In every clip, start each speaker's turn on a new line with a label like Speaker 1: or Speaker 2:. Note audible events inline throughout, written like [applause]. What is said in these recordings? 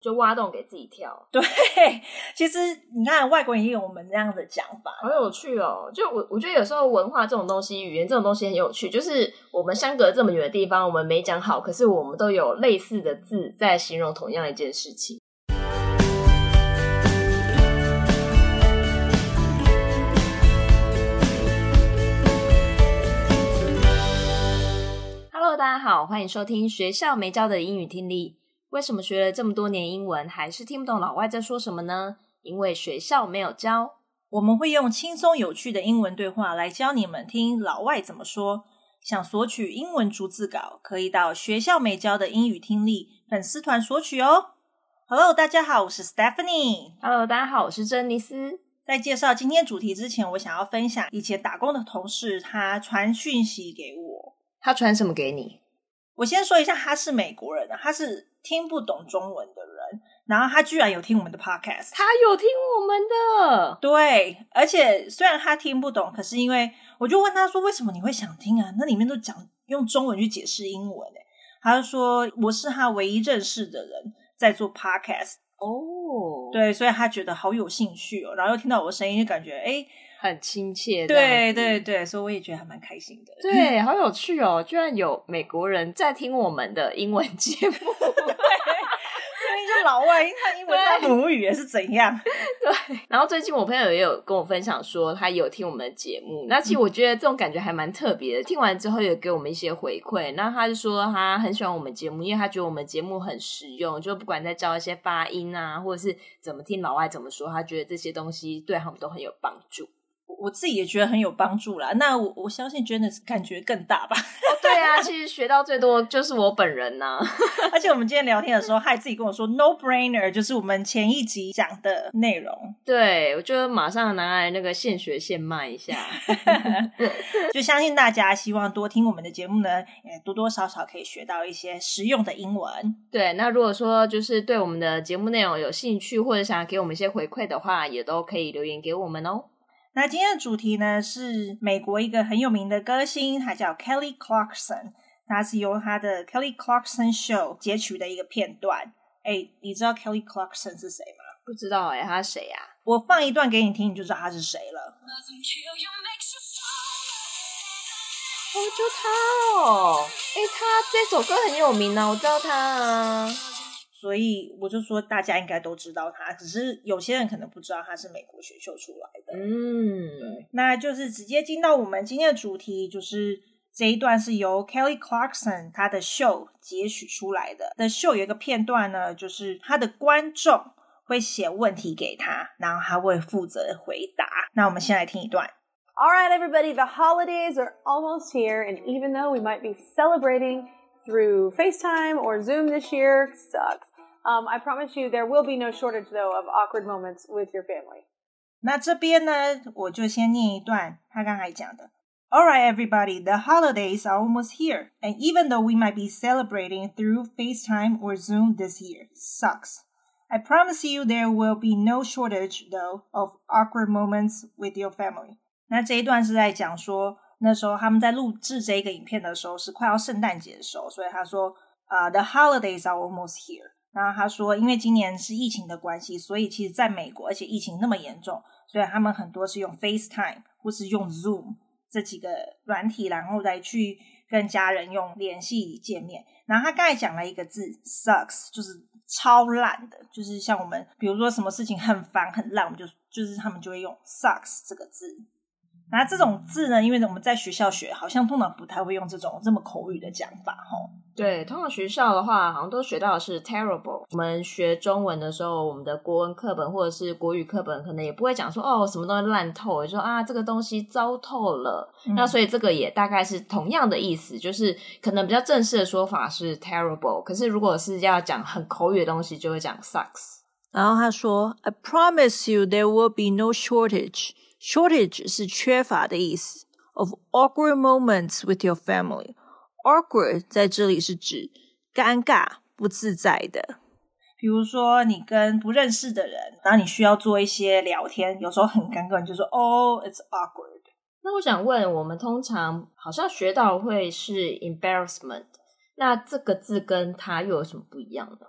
Speaker 1: 就挖洞给自己跳。
Speaker 2: 对，[laughs] 其实你看外国人也有我们这样的讲法，
Speaker 1: 好有趣哦。就我我觉得有时候文化这种东西，语言这种东西很有趣。就是我们相隔这么远的地方，我们没讲好，可是我们都有类似的字在形容同样一件事情。Hello，大家好，欢迎收听学校没教的英语听力。为什么学了这么多年英文，还是听不懂老外在说什么呢？因为学校没有教。
Speaker 2: 我们会用轻松有趣的英文对话来教你们听老外怎么说。想索取英文逐字稿，可以到学校没教的英语听力粉丝团索取哦。Hello，大家好，我是 Stephanie。
Speaker 1: Hello，大家好，我是珍妮斯。
Speaker 2: 在介绍今天主题之前，我想要分享以前打工的同事，他传讯息给我。
Speaker 1: 他传什么给你？
Speaker 2: 我先说一下，他是美国人，他是听不懂中文的人，然后他居然有听我们的 podcast，
Speaker 1: 他有听我们的，
Speaker 2: 对，而且虽然他听不懂，可是因为我就问他说，为什么你会想听啊？那里面都讲用中文去解释英文，他就说我是他唯一认识的人在做 podcast，
Speaker 1: 哦，
Speaker 2: 对，所以他觉得好有兴趣哦，然后又听到我的声音，就感觉哎。诶
Speaker 1: 很亲切，
Speaker 2: 对对对，所以我也觉得还蛮开心的。
Speaker 1: 对，好有趣哦！居然有美国人在听我们的英文节目，
Speaker 2: 老外他英文他母语也是怎样？[laughs]
Speaker 1: 对。然后最近我朋友也有跟我分享说，他有听我们的节目。那其实我觉得这种感觉还蛮特别的。听完之后也给我们一些回馈，那他就说他很喜欢我们节目，因为他觉得我们节目很实用，就不管在教一些发音啊，或者是怎么听老外怎么说，他觉得这些东西对他们都很有帮助。
Speaker 2: 我自己也觉得很有帮助啦。那我我相信 Janice 感觉更大吧？
Speaker 1: 哦，对啊，其实学到最多就是我本人呐、啊。[laughs]
Speaker 2: 而且我们今天聊天的时候，他还自己跟我说 “no brainer”，就是我们前一集讲的内容。
Speaker 1: 对，我就马上拿来那个现学现卖一下。[laughs]
Speaker 2: 就相信大家希望多听我们的节目呢，也多多少少可以学到一些实用的英文。
Speaker 1: 对，那如果说就是对我们的节目内容有兴趣，或者想要给我们一些回馈的话，也都可以留言给我们哦。
Speaker 2: 那今天的主题呢，是美国一个很有名的歌星，他叫 Kelly Clarkson，他是由他的 Kelly Clarkson Show 截取的一个片段。哎，你知道 Kelly Clarkson 是谁吗？
Speaker 1: 不知道哎，他是谁呀？
Speaker 2: 我放一段给你听，你就知道他是谁了。
Speaker 1: 哦，就他哦，哎，他这首歌很有名呢，我知道他啊。
Speaker 2: 所以我就说，大家应该都知道他，只是有些人可能不知道他是美国选秀出来的。
Speaker 1: 嗯，
Speaker 2: 那就是直接进到我们今天的主题，就是这一段是由 Kelly Clarkson 他的秀截取出来的。的秀有一个片段呢，就是他的观众会写问题给他，然后他会负责回答。那我们先来听一段。
Speaker 3: All right, everybody, the holidays are almost here, and even though we might be celebrating through FaceTime or Zoom this year, sucks. Um, I promise you, there will be no shortage, though, of awkward moments with your family.
Speaker 2: 那这边呢，我就先念一段他刚才讲的。All right, everybody, the holidays are almost here, and even though we might be celebrating through FaceTime or Zoom this year, sucks. I promise you, there will be no shortage, though, of awkward moments with your family. 那这一段是在讲说，那时候他们在录制这个影片的时候是快要圣诞节的时候，所以他说，啊、uh,，the holidays are almost here. 然后他说，因为今年是疫情的关系，所以其实在美国，而且疫情那么严重，所以他们很多是用 FaceTime 或是用 Zoom 这几个软体，然后再去跟家人用联系见面。然后他刚才讲了一个字，sucks，就是超烂的，就是像我们比如说什么事情很烦很烂，我们就就是他们就会用 sucks 这个字。那这种字呢，因为我们在学校学，好像通常不太会用这种这么口语的讲法，吼。
Speaker 1: 对，通常学校的话，好像都学到的是 terrible。我们学中文的时候，我们的国文课本或者是国语课本，可能也不会讲说哦，什么东西烂透，就说啊，这个东西糟透了。嗯。那所以这个也大概是同样的意思，就是可能比较正式的说法是 terrible，可是如果是要讲很口语的东西，就会讲 sucks。
Speaker 2: 然后他说，I promise you there will be no shortage。Shortage 是缺乏的意思，of awkward moments with your family。Awkward 在这里是指尴尬、不自在的。比如说，你跟不认识的人，然后你需要做一些聊天，有时候很尴尬，你就说：“Oh, it's awkward。”
Speaker 1: 那我想问，我们通常好像学到会是 embarrassment，那这个字跟它又有什么不一样呢？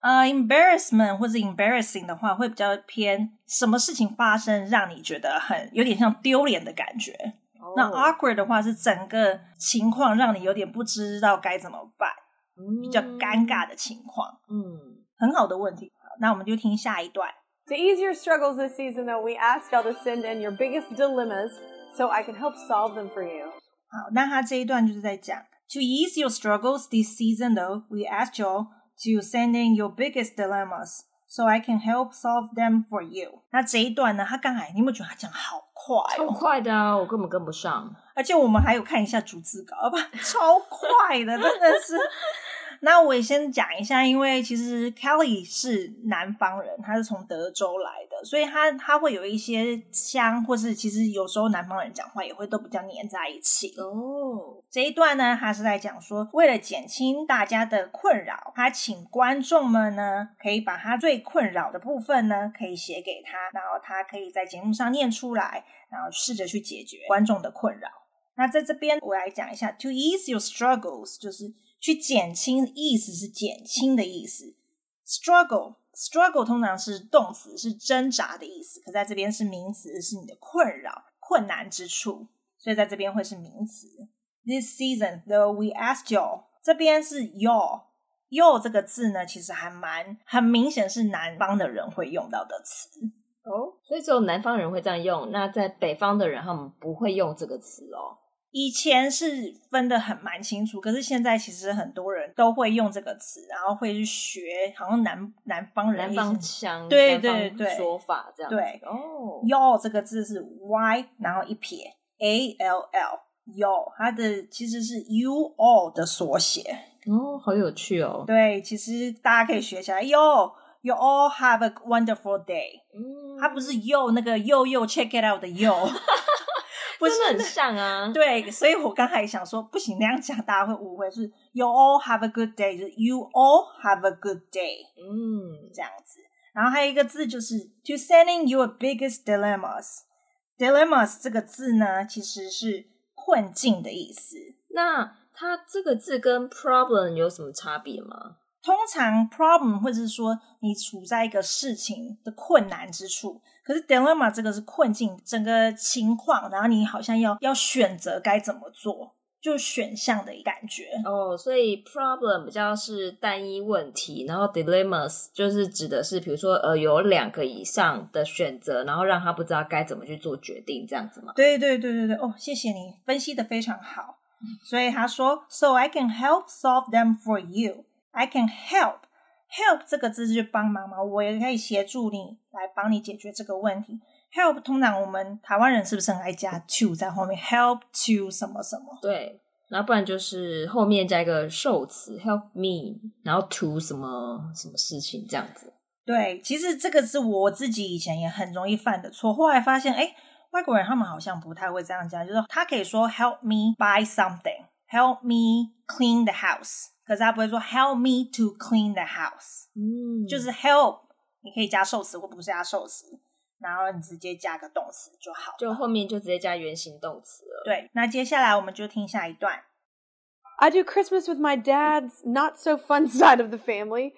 Speaker 2: 呃、uh,，embarrassment 或者 embarrassing 的话，会比较偏什么事情发生让你觉得很有点像丢脸的感觉。Oh. 那 awkward 的话是整个情况让你有点不知道该怎么办，mm. 比较尴尬的情况。嗯，mm. 很好的问题。好，那我们就听下一段。
Speaker 3: To ease your struggles this season, though, we asked y'all to send in your biggest dilemmas, so I can help solve them for you.
Speaker 2: 好，那他这一段就是在讲，To ease your struggles this season, though, we asked y'all To send in your biggest dilemmas, so I can help solve them for you。那这一段呢，他刚才你有没有觉得他讲好快？
Speaker 1: 超快的啊，我根本跟不上。
Speaker 2: 而且我们还有看一下逐字稿，不，超快的，真的是。那我也先讲一下，因为其实 Kelly 是南方人，他是从德州来的，所以他他会有一些腔，或是其实有时候南方人讲话也会都比较黏在一起。哦，这一段呢，他是在讲说，为了减轻大家的困扰，他请观众们呢，可以把他最困扰的部分呢，可以写给他，然后他可以在节目上念出来，然后试着去解决观众的困扰。那在这边我来讲一下，To ease your struggles，就是。去减轻，意思是减轻的意思。Struggle，struggle 通常是动词，是挣扎的意思。可在这边是名词，是你的困扰、困难之处，所以在这边会是名词。This season, though we ask you，这边是 your your 这个字呢，其实还蛮很明显是南方的人会用到的词
Speaker 1: 哦。所以只有南方人会这样用，那在北方的人他们不会用这个词哦。
Speaker 2: 以前是分得很蛮清楚，可是现在其实很多人都会用这个词，然后会去学，好像南南方人
Speaker 1: 南方腔，
Speaker 2: 对对对，
Speaker 1: 说法这样。
Speaker 2: 对哦，y'all 这个字是 y，然后一撇 a l l，y'all 它的其实是 you all 的缩写。
Speaker 1: 哦，好有趣哦。
Speaker 2: 对，其实大家可以学起来。Yo, you all have a wonderful day。嗯，它不是 yo 那个 yo yo check it out 的 yo。[laughs]
Speaker 1: 不是很像啊，
Speaker 2: 对，所以我刚才想说，不行那样讲，大家会误会，是 you all have a good day，就是 you all have a good day，嗯，这样子。然后还有一个字就是 to sending your biggest dilemmas，dilemmas 这个字呢，其实是困境的意思。
Speaker 1: 那它这个字跟 problem 有什么差别吗？
Speaker 2: 通常 problem 或者是说你处在一个事情的困难之处，可是 dilemma 这个是困境，整个情况，然后你好像要要选择该怎么做，就选项的感觉。
Speaker 1: 哦，所以 problem 比较是单一问题，然后 dilemmas 就是指的是，比如说呃有两个以上的选择，然后让他不知道该怎么去做决定，这样子吗？
Speaker 2: 对对对对对，哦，谢谢你分析的非常好。所以他说，So I can help solve them for you. I can help help 这个字是帮忙嘛，我也可以协助你来帮你解决这个问题。help 通常我们台湾人是不是很爱加 to 在后面？help to 什么什么？
Speaker 1: 对，然后不然就是后面加一个受词 help me，然后 to 什么什么事情这样子。
Speaker 2: 对，其实这个是我自己以前也很容易犯的错，后来发现哎，外国人他们好像不太会这样讲，就是他可以说 help me buy something，help me clean the house。可是他不会说 help me to clean the house，嗯，就是 help，你可以加受词或不是加受词，然后你直接加个动词就好，
Speaker 1: 就后面就直接加原形动词了。
Speaker 2: 对，那接下来我们就听下一段。
Speaker 3: I do Christmas with my dad's not so fun [laughs] side of the family.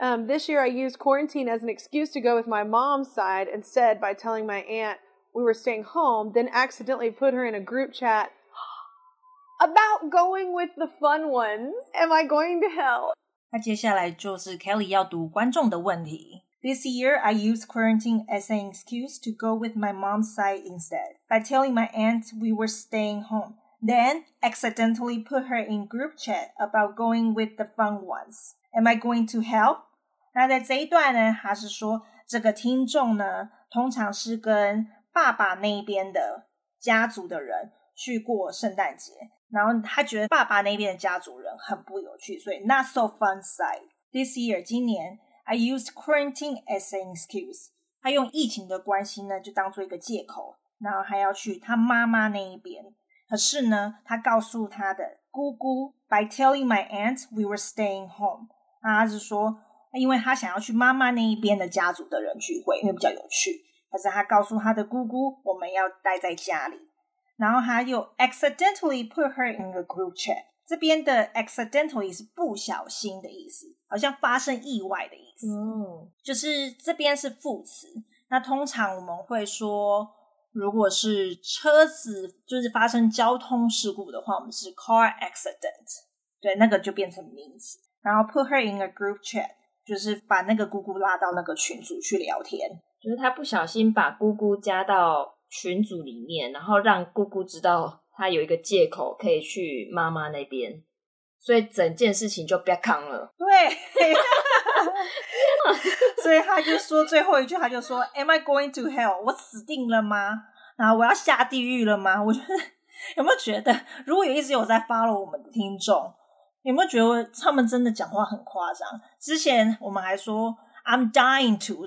Speaker 3: Um, this year I used quarantine as an excuse to go with my mom's side instead by telling my aunt we were staying home, then accidentally put her in a group chat About going with the fun ones, am I going to hell?
Speaker 2: 那接下来就是 Kelly 要读观众的问题。This year, I used quarantine as an excuse to go with my mom's side instead by telling my aunt we were staying home, then accidentally put her in group chat about going with the fun ones. Am I going to hell? 那在这一段呢，他是说这个听众呢，通常是跟爸爸那边的家族的人去过圣诞节。 然后他觉得爸爸那边的家族人很不有趣，所以 not so fun side. This year，今年 I used quarantine as an excuse。他用疫情的关系呢，就当做一个借口，然后还要去他妈妈那一边。可是呢，他告诉他的姑姑，by telling my aunt we were staying home。他是说，因为他想要去妈妈那一边的家族的人聚会，因为比较有趣。可是他告诉他的姑姑，我们要待在家里。然后还有 accidentally put her in a group chat，这边的 accidentally 是不小心的意思，好像发生意外的意思。
Speaker 1: 嗯，
Speaker 2: 就是这边是副词。那通常我们会说，如果是车子就是发生交通事故的话，我们是 car accident，对，那个就变成名词。然后 put her in a group chat，就是把那个姑姑拉到那个群组去聊天，
Speaker 1: 就是他不小心把姑姑加到群组里面，然后让姑姑知道她有一个借口可以去妈妈那边，所以整件事情就别扛了。
Speaker 2: 对。所以他就说最后一句，他就说：“Am I going to hell？我死定了吗？然后我要下地狱了吗？”我觉得有没有觉得，如果有一直有在 follow 我们的听众，有没有觉得他们真的讲话很夸张？之前我们还说 “I'm dying to”，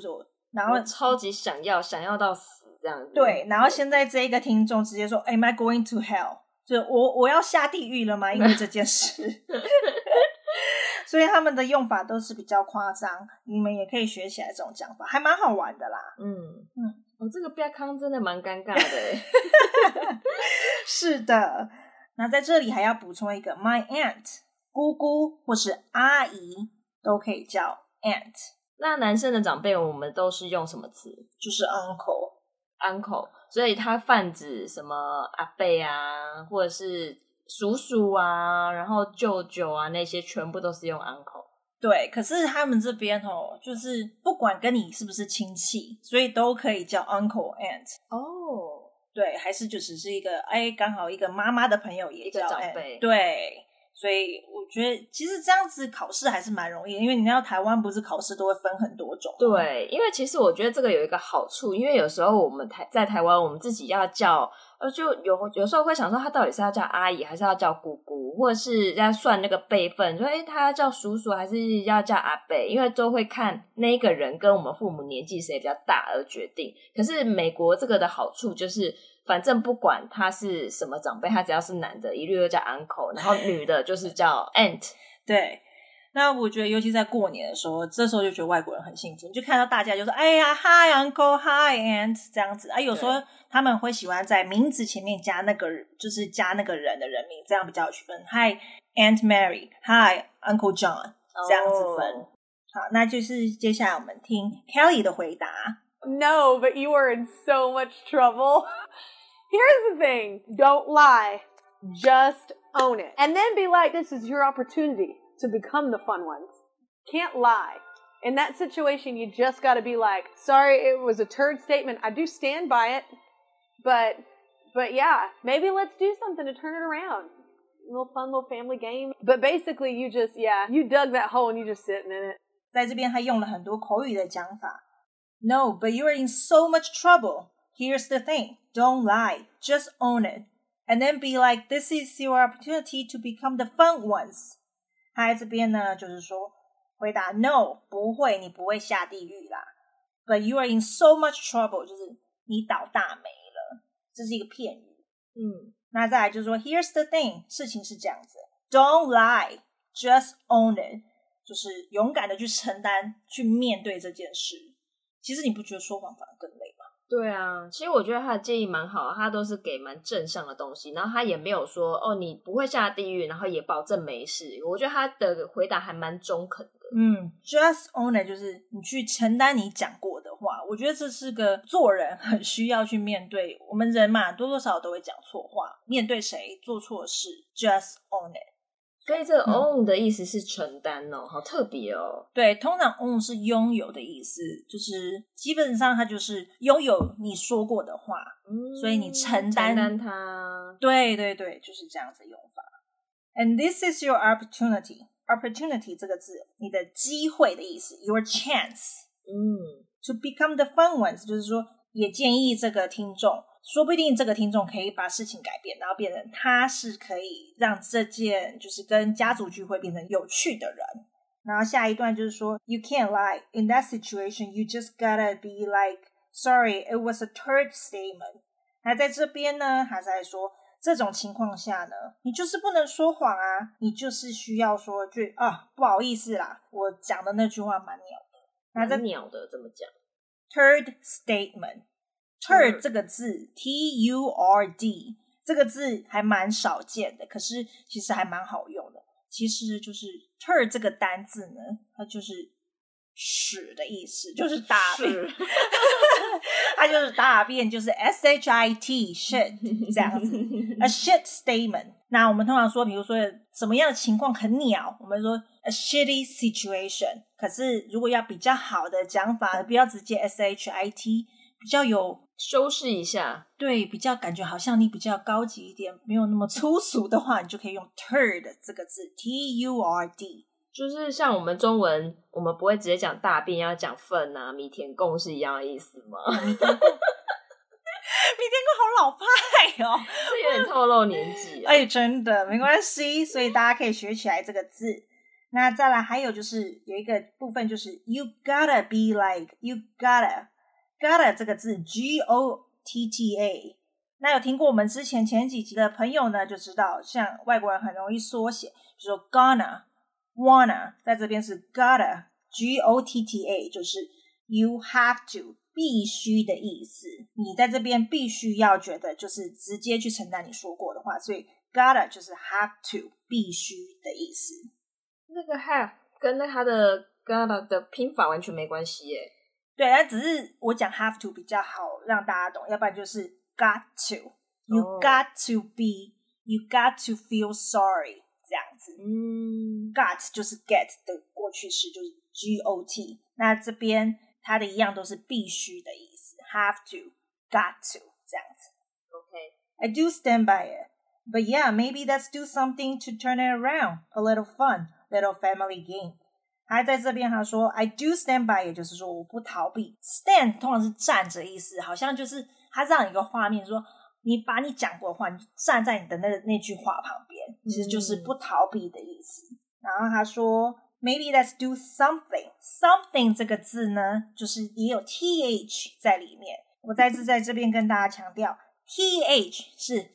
Speaker 2: 然后
Speaker 1: 超级想要，想要到死这样子。
Speaker 2: 对，然后现在这一个听众直接说 “Am I going to hell？” 就我我要下地狱了吗？因为这件事。[laughs] 所以他们的用法都是比较夸张，你们也可以学起来这种讲法，还蛮好玩的啦。
Speaker 1: 嗯嗯，我、哦、这个别康真的蛮尴尬的。[laughs]
Speaker 2: 是的，那在这里还要补充一个，my aunt，姑姑或是阿姨都可以叫 aunt。
Speaker 1: 那男生的长辈我们都是用什么词？
Speaker 2: 就是 uncle，uncle。
Speaker 1: 所以他泛指什么阿伯啊，或者是。叔叔啊，然后舅舅啊，那些全部都是用 uncle。
Speaker 2: 对，可是他们这边哦，就是不管跟你是不是亲戚，所以都可以叫 uncle aunt。
Speaker 1: 哦，
Speaker 2: 对，还是就只是一个哎，刚好一个妈妈的朋友也叫 aunt，
Speaker 1: 一个长辈。
Speaker 2: 对。所以我觉得其实这样子考试还是蛮容易的，因为你知道台湾不是考试都会分很多种。
Speaker 1: 对，因为其实我觉得这个有一个好处，因为有时候我们台在台湾，我们自己要叫呃，就有有时候会想说他到底是要叫阿姨还是要叫姑姑，或者是要算那个辈分，说哎他要叫叔叔还是要叫阿伯，因为都会看那个人跟我们父母年纪谁比较大而决定。可是美国这个的好处就是。反正不管他是什么长辈，他只要是男的，一律都叫 uncle，然后 [laughs] 女的就是叫 aunt。
Speaker 2: 对，那我觉得尤其在过年的时候，这时候就觉得外国人很幸福，你就看到大家就说：“哎呀，hi uncle，hi aunt” 这样子啊。有时候他们会喜欢在名字前面加那个，就是加那个人的人名，这样比较有区分。Hi Aunt Mary，Hi Uncle John，这样子分。Oh. 好，那就是接下来我们听 Kelly 的回答。
Speaker 3: No, but you are in so much trouble. [laughs] Here's the thing don't lie, just own it. And then be like, this is your opportunity to become the fun ones. Can't lie. In that situation, you just got to be like, sorry, it was a turd statement. I do stand by it. But, but yeah, maybe let's do something to turn it around. A little fun little family game. But basically, you just, yeah, you dug that hole and you just sitting in it.
Speaker 2: 在这边，他用了很多口语的讲法。No, but you are in so much trouble. Here's the thing don't lie, just own it. And then be like, this is your opportunity to become the fun ones. 他在这边呢，就是说，回答 No，不会，你不会下地狱啦。But you are in so much trouble，就是你倒大霉了，这是一个片语。嗯，那再来就是说，Here's the thing，事情是这样子，Don't lie, just own it，就是勇敢的去承担，去面对这件事。其实你不觉得说谎反而更累吗？
Speaker 1: 对啊，其实我觉得他的建议蛮好，他都是给蛮正向的东西，然后他也没有说哦，你不会下地狱，然后也保证没事。我觉得他的回答还蛮中肯的。
Speaker 2: 嗯，just own it，就是你去承担你讲过的话。我觉得这是个做人很需要去面对。我们人嘛，多多少少都会讲错话，面对谁做错事，just own it。
Speaker 1: 所以这个 own 的意思是承担哦，嗯、好特别哦。
Speaker 2: 对，通常 own 是拥有的意思，就是基本上它就是拥有你说过的话，嗯、所以你承担
Speaker 1: 承担它。
Speaker 2: 对对对，就是这样子用法。And this is your opportunity. Opportunity 这个字，你的机会的意思，your chance。嗯，to become the fun ones，就是说，也建议这个听众。说不定这个听众可以把事情改变，然后变成他是可以让这件就是跟家族聚会变成有趣的人。然后下一段就是说，You can't lie in that situation. You just gotta be like, sorry, it was a third statement. 那在这边呢，还在说这种情况下呢，你就是不能说谎啊，你就是需要说句啊，不好意思啦，我讲的那句话蛮鸟的。
Speaker 1: 那这鸟的怎么讲
Speaker 2: ？Third statement。Turd 这个字，T U R D，这个字还蛮少见的，可是其实还蛮好用的。其实就是 turd 这个单字呢，它就是屎的意思，就是大便。[laughs] 它就是大便，就是 s h i t shit 这样子，a shit statement。那我们通常说，比如说什么样的情况很鸟，我们说 a shitty situation。可是如果要比较好的讲法，不要直接 s h i t，比较有
Speaker 1: 修饰一下，
Speaker 2: 对，比较感觉好像你比较高级一点，没有那么粗俗的话，你就可以用 turd 这个字，t u r d。
Speaker 1: 就是像我们中文，我们不会直接讲大便，要讲粪啊、米田共是一样的意思吗？[laughs] 米田共，[laughs]
Speaker 2: 好老派哦，
Speaker 1: 这有点透露年纪。
Speaker 2: 哎，真的没关系，所以大家可以学起来这个字。那再来还有就是有一个部分就是 you gotta be like you gotta gotta 这个字 g o t t a。那有听过我们之前前几集的朋友呢，就知道像外国人很容易缩写，比如说 gonna。Wanna 在这边是 gotta，G O T T A，就是 you have to 必须的意思。你在这边必须要觉得就是直接去承担你说过的话，所以 gotta 就是 have to 必须的意思。
Speaker 1: 那个 have 跟那它的 gotta 的拼法完全没关系耶。
Speaker 2: 对，那只是我讲 have to 比较好让大家懂，要不然就是 got to，you got to be，you got to feel sorry。这样子，嗯，got 就是 get 的过去式，就是 G O T。那这边它的一样都是必须的意思，have to, got to 这样子。
Speaker 1: OK，I
Speaker 2: do stand by it, but yeah, maybe let's do something to turn it around. A little fun, little family game. 还在这边他说，I do stand by，也就是说我不逃避。Stand 通常是站着意思，好像就是他这样一个画面说。你把你讲过的话，你就站在你的那那句话旁边，其实就是不逃避的意思。嗯、然后他说，Maybe let's do something。something 这个字呢，就是也有 th 在里面。我再次在这边跟大家强调，th 是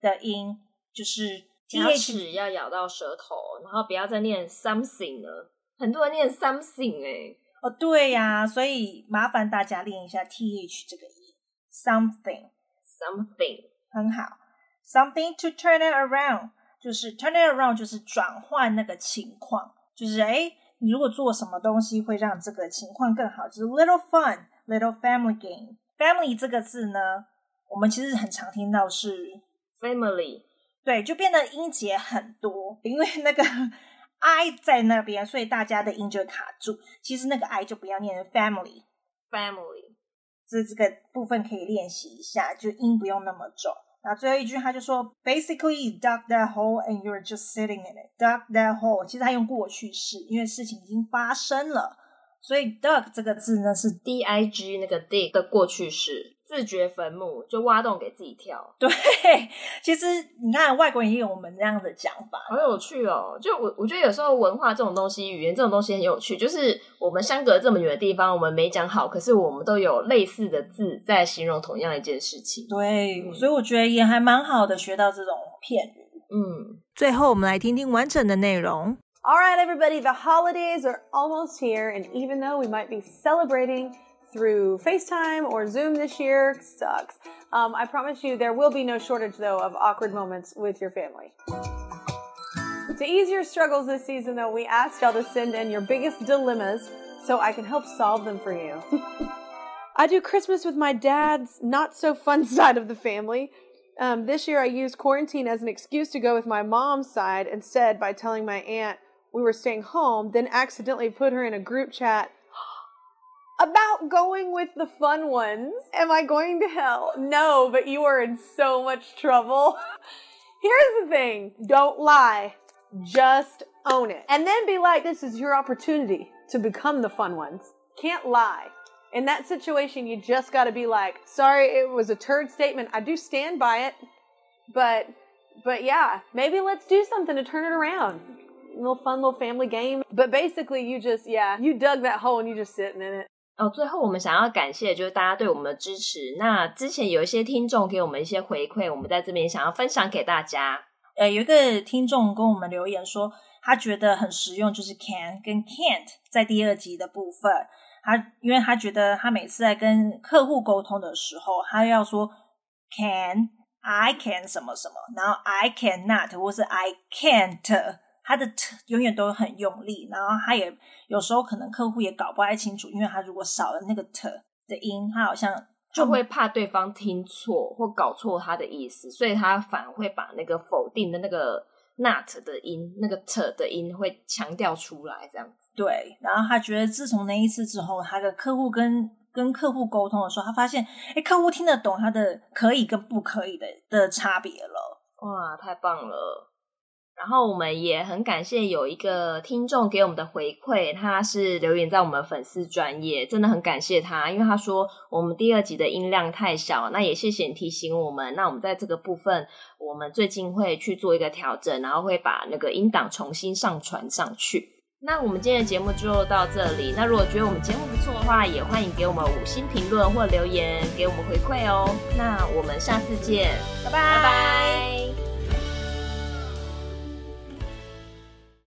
Speaker 2: 的音，就是 th
Speaker 1: 要咬到舌头，然后不要再念 something 了。很多人念 something 哎、欸，
Speaker 2: 哦对呀、啊，所以麻烦大家练一下 th 这个音，something。
Speaker 1: Something
Speaker 2: 很好，something to turn it around，就是 turn it around，就是转换那个情况，就是诶，你如果做什么东西会让这个情况更好，就是 little family game。family 这个字呢，我们其实很常听到是
Speaker 1: family，
Speaker 2: 对，就变得音节很多，因为那个 i 在那边，所以大家的音就卡住。其实那个 i 就不要念 family，family。这这个部分可以练习一下，就音不用那么重。那最后一句他就说，Basically dug that hole and you're just sitting in it. Dug that hole，其实他用过去式，因为事情已经发生了，所以 dug 这个字呢是
Speaker 1: D I G 那个 dig 的过去式。自掘坟墓，就挖洞给自己跳。
Speaker 2: 对，[laughs] 其实你看外国人也有我们这样的讲法，
Speaker 1: 好有趣哦。就我我觉得有时候文化这种东西，语言这种东西很有趣。就是我们相隔这么远的地方，我们没讲好，可是我们都有类似的字在形容同样一件事情。
Speaker 2: 对，嗯、所以我觉得也还蛮好的，学到这种片语。
Speaker 1: 嗯，
Speaker 2: 最后我们来听听完整的内容。
Speaker 3: All right, everybody, the holidays are almost here, and even though we might be celebrating through FaceTime or Zoom this year sucks. Um, I promise you there will be no shortage, though, of awkward moments with your family. To ease your struggles this season, though, we asked y'all to send in your biggest dilemmas so I can help solve them for you. [laughs] I do Christmas with my dad's not so fun [laughs] side of the family. Um, this year I used quarantine as an excuse to go with my mom's side instead by telling my aunt we were staying home, then accidentally put her in a group chat about going with the fun ones. Am I going to hell? No, but you are in so much trouble. [laughs] Here's the thing don't lie, just own it. And then be like, this is your opportunity to become the fun ones. Can't lie. In that situation, you just got to be like, sorry, it was a turd statement. I do stand by it, but, but yeah, maybe let's do something to turn it around. A little fun little family game. But basically, you just, yeah, you dug that hole and you just sitting in it.
Speaker 1: 哦，最后我们想要感谢就是大家对我们的支持。那之前有一些听众给我们一些回馈，我们在这边想要分享给大家。
Speaker 2: 呃，有一个听众跟我们留言说，他觉得很实用，就是 can 跟 can't 在第二集的部分。他因为他觉得他每次在跟客户沟通的时候，他要说 can I can 什么什么，然后 I cannot 或是 I can't，他的永远都很用力，然后他也有时候可能客户也搞不太清楚，因为他如果少了那个 t 的音，他好像
Speaker 1: 就会怕对方听错或搞错他的意思，所以他反而会把那个否定的那个 not 的音，那个 t 的音会强调出来，这样子。
Speaker 2: 对，然后他觉得自从那一次之后，他的客户跟跟客户沟通的时候，他发现，哎，客户听得懂他的可以跟不可以的的差别了。
Speaker 1: 哇，太棒了！然后我们也很感谢有一个听众给我们的回馈，他是留言在我们粉丝专业，真的很感谢他，因为他说我们第二集的音量太小，那也谢谢你提醒我们。那我们在这个部分，我们最近会去做一个调整，然后会把那个音档重新上传上去。那我们今天的节目就到这里。那如果觉得我们节目不错的话，也欢迎给我们五星评论或留言给我们回馈哦。那我们下次见，拜拜。拜拜。